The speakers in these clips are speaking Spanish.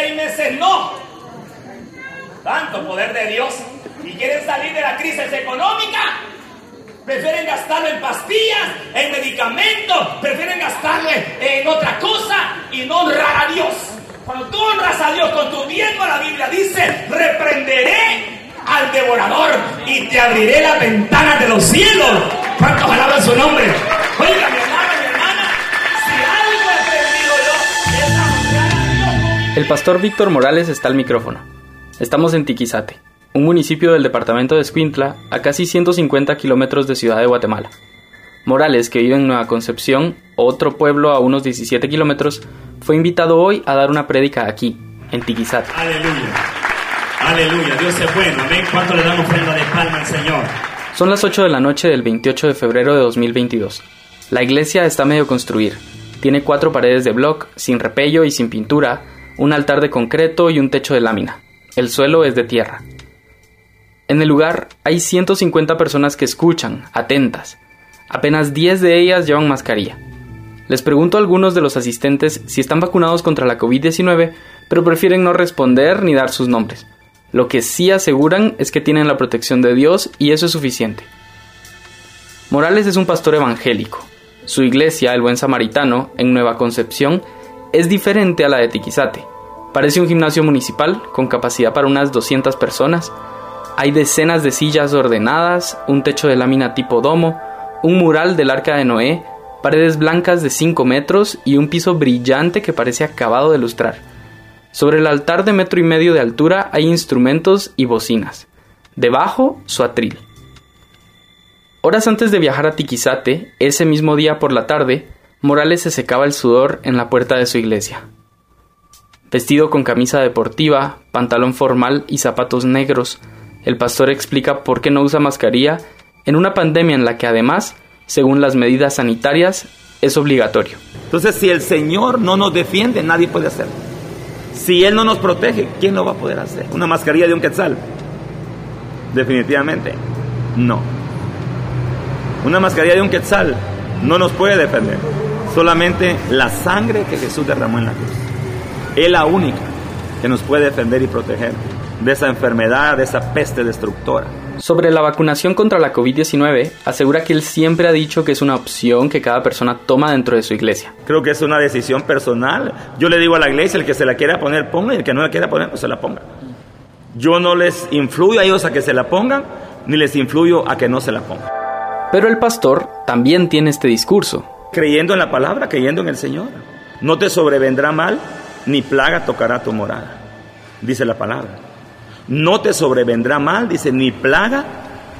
seis meses no. Tanto poder de Dios. Y quieren salir de la crisis económica. Prefieren gastarlo en pastillas, en medicamentos, prefieren gastarlo en otra cosa y no honrar a Dios. Cuando tú honras a Dios con tu diezmo, la Biblia dice, reprenderé al devorador y te abriré la ventana de los cielos. ¿Cuántos alaban su nombre? El pastor Víctor Morales está al micrófono. Estamos en Tiquizate, un municipio del departamento de Escuintla, a casi 150 kilómetros de Ciudad de Guatemala. Morales, que vive en Nueva Concepción, otro pueblo a unos 17 kilómetros, fue invitado hoy a dar una prédica aquí, en Tiquizate. Aleluya. Aleluya. Dios es bueno. Amén. ¿Cuánto le damos ofrenda de palma al Señor? Son las 8 de la noche del 28 de febrero de 2022. La iglesia está medio construir. Tiene cuatro paredes de bloc, sin repello y sin pintura, un altar de concreto y un techo de lámina. El suelo es de tierra. En el lugar hay 150 personas que escuchan, atentas. Apenas 10 de ellas llevan mascarilla. Les pregunto a algunos de los asistentes si están vacunados contra la COVID-19, pero prefieren no responder ni dar sus nombres. Lo que sí aseguran es que tienen la protección de Dios y eso es suficiente. Morales es un pastor evangélico. Su iglesia, el Buen Samaritano, en Nueva Concepción, es diferente a la de Tiquizate. Parece un gimnasio municipal con capacidad para unas 200 personas. Hay decenas de sillas ordenadas, un techo de lámina tipo domo, un mural del arca de Noé, paredes blancas de 5 metros y un piso brillante que parece acabado de lustrar. Sobre el altar de metro y medio de altura hay instrumentos y bocinas. Debajo, su atril. Horas antes de viajar a Tiquizate, ese mismo día por la tarde, Morales se secaba el sudor en la puerta de su iglesia. Vestido con camisa deportiva, pantalón formal y zapatos negros, el pastor explica por qué no usa mascarilla en una pandemia en la que además, según las medidas sanitarias, es obligatorio. Entonces, si el Señor no nos defiende, nadie puede hacerlo. Si Él no nos protege, ¿quién lo va a poder hacer? ¿Una mascarilla de un quetzal? Definitivamente, no. Una mascarilla de un quetzal no nos puede defender. Solamente la sangre que Jesús derramó en la cruz. Es la única que nos puede defender y proteger de esa enfermedad, de esa peste destructora. Sobre la vacunación contra la COVID-19, asegura que él siempre ha dicho que es una opción que cada persona toma dentro de su iglesia. Creo que es una decisión personal. Yo le digo a la iglesia, el que se la quiera poner, ponga, y el que no la quiera poner, pues se la ponga. Yo no les influyo a ellos a que se la pongan, ni les influyo a que no se la pongan. Pero el pastor también tiene este discurso. Creyendo en la palabra, creyendo en el Señor. No te sobrevendrá mal, ni plaga tocará tu morada, dice la palabra. No te sobrevendrá mal, dice, ni plaga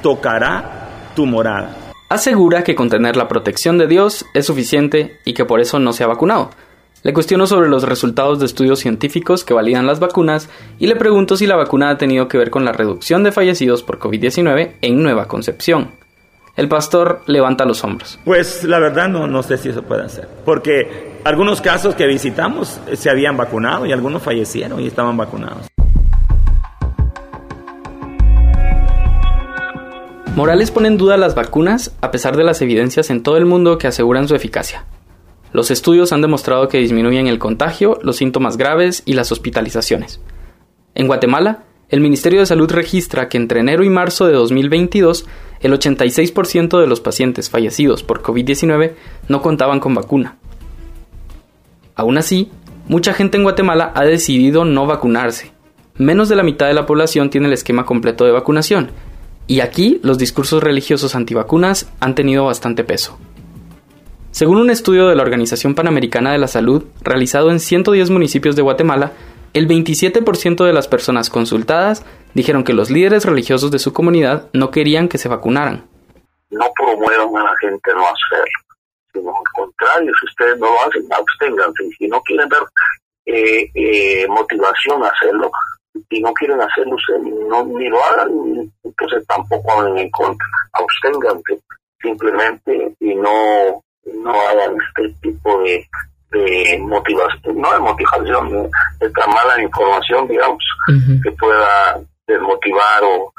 tocará tu morada. Asegura que con tener la protección de Dios es suficiente y que por eso no se ha vacunado. Le cuestiono sobre los resultados de estudios científicos que validan las vacunas y le pregunto si la vacuna ha tenido que ver con la reducción de fallecidos por COVID-19 en Nueva Concepción. El pastor levanta los hombros. Pues la verdad no, no sé si eso puede hacer, porque algunos casos que visitamos se habían vacunado y algunos fallecieron y estaban vacunados. Morales pone en duda las vacunas a pesar de las evidencias en todo el mundo que aseguran su eficacia. Los estudios han demostrado que disminuyen el contagio, los síntomas graves y las hospitalizaciones. En Guatemala, el Ministerio de Salud registra que entre enero y marzo de 2022, el 86% de los pacientes fallecidos por COVID-19 no contaban con vacuna. Aún así, mucha gente en Guatemala ha decidido no vacunarse. Menos de la mitad de la población tiene el esquema completo de vacunación, y aquí los discursos religiosos antivacunas han tenido bastante peso. Según un estudio de la Organización Panamericana de la Salud, realizado en 110 municipios de Guatemala, el 27% de las personas consultadas dijeron que los líderes religiosos de su comunidad no querían que se vacunaran. No promuevan a la gente no hacerlo, sino al contrario, si ustedes no lo hacen, absténganse. Si no quieren dar eh, eh, motivación a hacerlo, y no quieren hacerlo, no, ni lo hagan, entonces tampoco hablen en contra. Absténganse simplemente y no, no hagan este tipo de, de motivación, no de motivación, de esta mala información, digamos, que pueda desmotivar o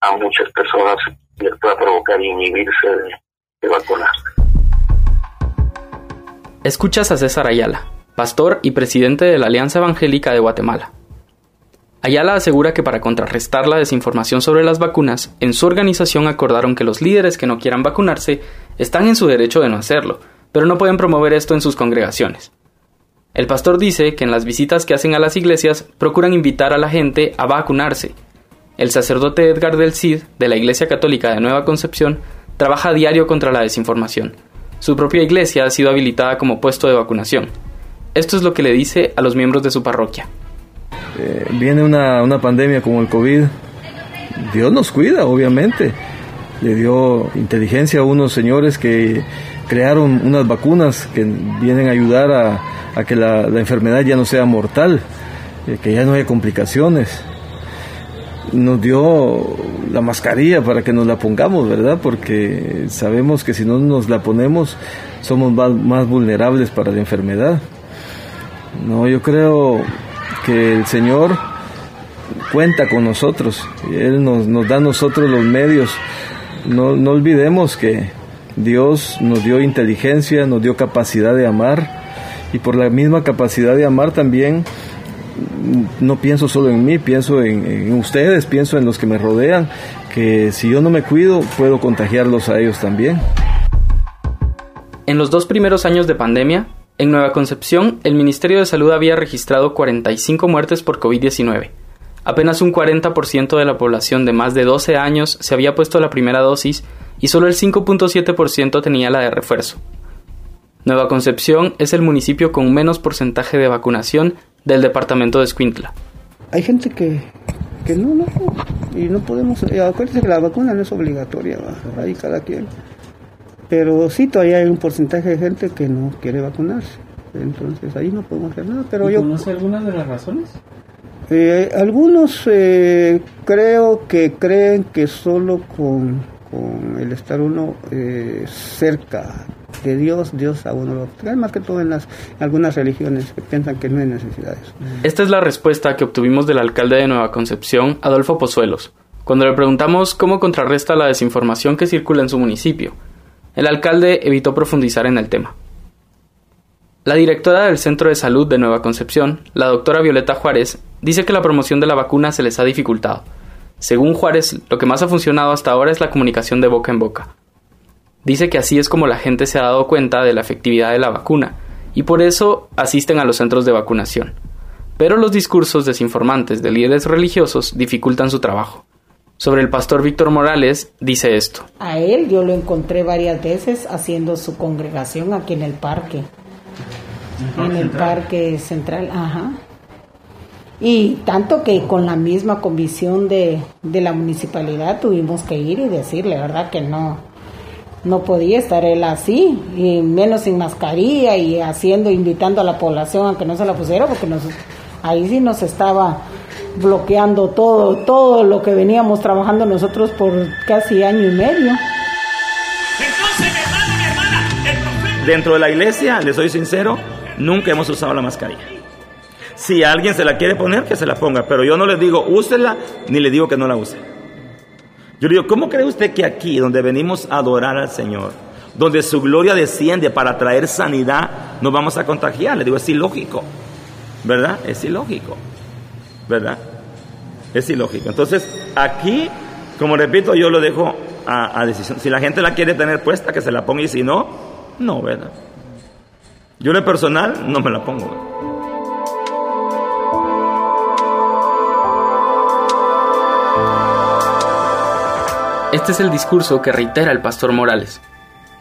a muchas personas les pueda provocar inhibirse de, de vacunarse. Escuchas a César Ayala, pastor y presidente de la Alianza Evangélica de Guatemala. Ayala asegura que para contrarrestar la desinformación sobre las vacunas, en su organización acordaron que los líderes que no quieran vacunarse están en su derecho de no hacerlo, pero no pueden promover esto en sus congregaciones. El pastor dice que en las visitas que hacen a las iglesias procuran invitar a la gente a vacunarse. El sacerdote Edgar del Cid, de la Iglesia Católica de Nueva Concepción, trabaja a diario contra la desinformación. Su propia iglesia ha sido habilitada como puesto de vacunación. Esto es lo que le dice a los miembros de su parroquia. Eh, viene una, una pandemia como el COVID, Dios nos cuida, obviamente. Le dio inteligencia a unos señores que crearon unas vacunas que vienen a ayudar a, que la, enfermedad ya no sea mortal, eh, que ya no haya complicaciones. Nos dio la mascarilla para que nos la pongamos, ¿verdad? Porque sabemos que si no nos la ponemos somos más, vulnerables para la enfermedad. No, yo creo que el Señor cuenta con nosotros, Él nos, nos da a nosotros los medios. No, no olvidemos que Dios nos dio inteligencia, nos dio capacidad de amar y por la misma capacidad de amar también no pienso solo en mí, pienso en, en, ustedes, pienso en los que me rodean, que si yo no me cuido puedo contagiarlos a ellos también. En los dos primeros años de pandemia, en Nueva Concepción, el Ministerio de Salud había registrado 45 muertes por COVID-19. Apenas un 40% de la población de más de 12 años se había puesto la primera dosis y solo el 5.7% tenía la de refuerzo. Nueva Concepción es el municipio con menos porcentaje de vacunación del departamento de Escuintla. Hay gente que, que no, no, y no podemos, acuérdense que la vacuna no es obligatoria, ¿va? ahí cada quien. Pero sí, todavía hay un porcentaje de gente que no quiere vacunarse. Entonces ahí no podemos hacer nada. Pero ¿Y yo, ¿Conoce algunas de las razones? Eh, algunos eh, creo que creen que solo con, con el estar uno eh, cerca de Dios, Dios a uno lo trae, más que todo en las algunas religiones que piensan que no hay necesidades. Esta es la respuesta que obtuvimos del alcalde de Nueva Concepción, Adolfo Pozuelos, cuando le preguntamos cómo contrarresta la desinformación que circula en su municipio. El alcalde evitó profundizar en el tema. La directora del Centro de Salud de Nueva Concepción, la doctora Violeta Juárez, dice que la promoción de la vacuna se les ha dificultado. Según Juárez, lo que más ha funcionado hasta ahora es la comunicación de boca en boca. Dice que así es como la gente se ha dado cuenta de la efectividad de la vacuna, y por eso asisten a los centros de vacunación. Pero los discursos desinformantes de líderes religiosos dificultan su trabajo. Sobre el pastor Víctor Morales dice esto. A él yo lo encontré varias veces haciendo su congregación aquí en el parque. En el parque central, ajá. Y tanto que con la misma comisión de, de la municipalidad tuvimos que ir y decirle, ¿verdad? Que no, no podía estar él así, y menos sin mascarilla y haciendo, invitando a la población a que no se la pusiera, porque nos, ahí sí nos estaba bloqueando todo, todo lo que veníamos trabajando nosotros por casi año y medio. Entonces, mi hermano, mi hermana, el profeta... Dentro de la iglesia, les soy sincero, nunca hemos usado la mascarilla. Si alguien se la quiere poner, que se la ponga, pero yo no le digo úsela, ni le digo que no la use. Yo le digo, ¿cómo cree usted que aquí, donde venimos a adorar al Señor, donde su gloria desciende para traer sanidad, nos vamos a contagiar? Le digo, es ilógico, ¿verdad? Es ilógico. ¿verdad? Es ilógico. Entonces, aquí, como repito, yo lo dejo a, a, decisión. Si la gente la quiere tener puesta, que se la ponga y si no, no, ¿verdad? Yo en lo personal no me la pongo. Este es el discurso que reitera el pastor Morales.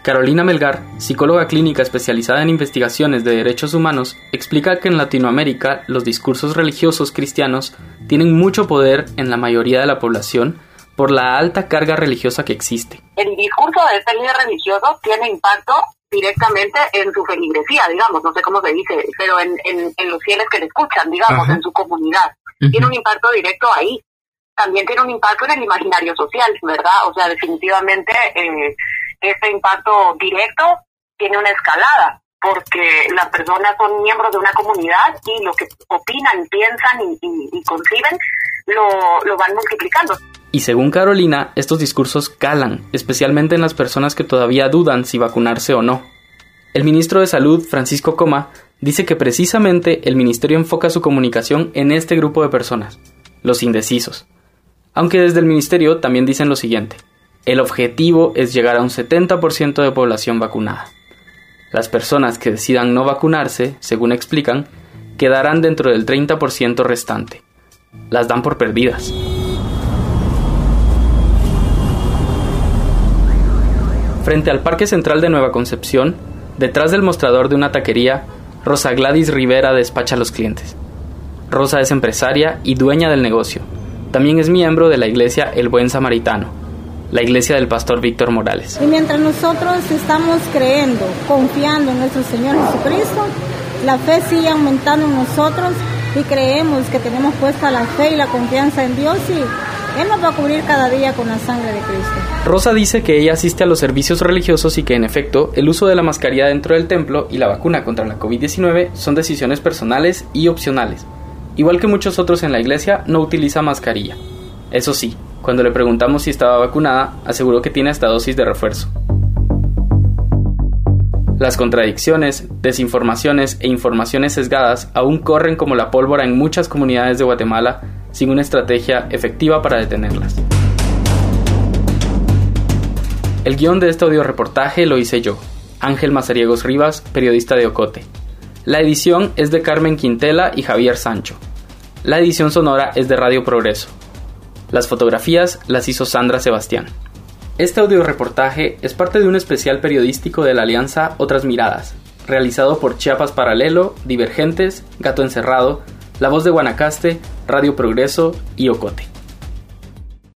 Carolina Melgar, psicóloga clínica especializada en investigaciones de derechos humanos, explica que en Latinoamérica los discursos religiosos cristianos tienen mucho poder en la mayoría de la población por la alta carga religiosa que existe. El discurso de este líder religioso tiene impacto directamente en su feligresía, digamos, no sé cómo se dice, pero en, en, en los fieles que le escuchan, digamos, Ajá. en su comunidad. Uh -huh. Tiene un impacto directo ahí. También tiene un impacto en el imaginario social, ¿verdad? O sea, definitivamente eh, este impacto directo tiene una escalada, porque las personas son miembros de una comunidad y lo que opinan, piensan y, y, y conciben lo, lo van multiplicando. Y según Carolina, estos discursos calan, especialmente en las personas que todavía dudan si vacunarse o no. El ministro de Salud, Francisco Coma, dice que precisamente el ministerio enfoca su comunicación en este grupo de personas, los indecisos. Aunque desde el ministerio también dicen lo siguiente, el objetivo es llegar a un 70% de población vacunada. Las personas que decidan no vacunarse, según explican, quedarán dentro del 30% restante. Las dan por perdidas. Frente al Parque Central de Nueva Concepción, detrás del mostrador de una taquería, Rosa Gladys Rivera despacha a los clientes. Rosa es empresaria y dueña del negocio. También es miembro de la iglesia El Buen Samaritano, la iglesia del pastor Víctor Morales. Y mientras nosotros estamos creyendo, confiando en nuestro Señor Jesucristo, la fe sigue aumentando en nosotros y creemos que tenemos puesta la fe y la confianza en Dios y él nos va a cubrir cada día con la sangre de Cristo. Rosa dice que ella asiste a los servicios religiosos y que en efecto el uso de la mascarilla dentro del templo y la vacuna contra la COVID-19 son decisiones personales y opcionales. Igual que muchos otros en la iglesia, no utiliza mascarilla. Eso sí, cuando le preguntamos si estaba vacunada, aseguró que tiene esta dosis de refuerzo. Las contradicciones, desinformaciones e informaciones sesgadas aún corren como la pólvora en muchas comunidades de Guatemala sin una estrategia efectiva para detenerlas. El guion de este audio reportaje lo hice yo, Ángel Mazariegos Rivas, periodista de Ocote. La edición es de Carmen Quintela y Javier Sancho. La edición sonora es de Radio Progreso. Las fotografías las hizo Sandra Sebastián. Este audio reportaje es parte de un especial periodístico de la Alianza Otras Miradas, realizado por Chiapas Paralelo, Divergentes, Gato Encerrado, La Voz de Guanacaste, Radio Progreso y Ocote.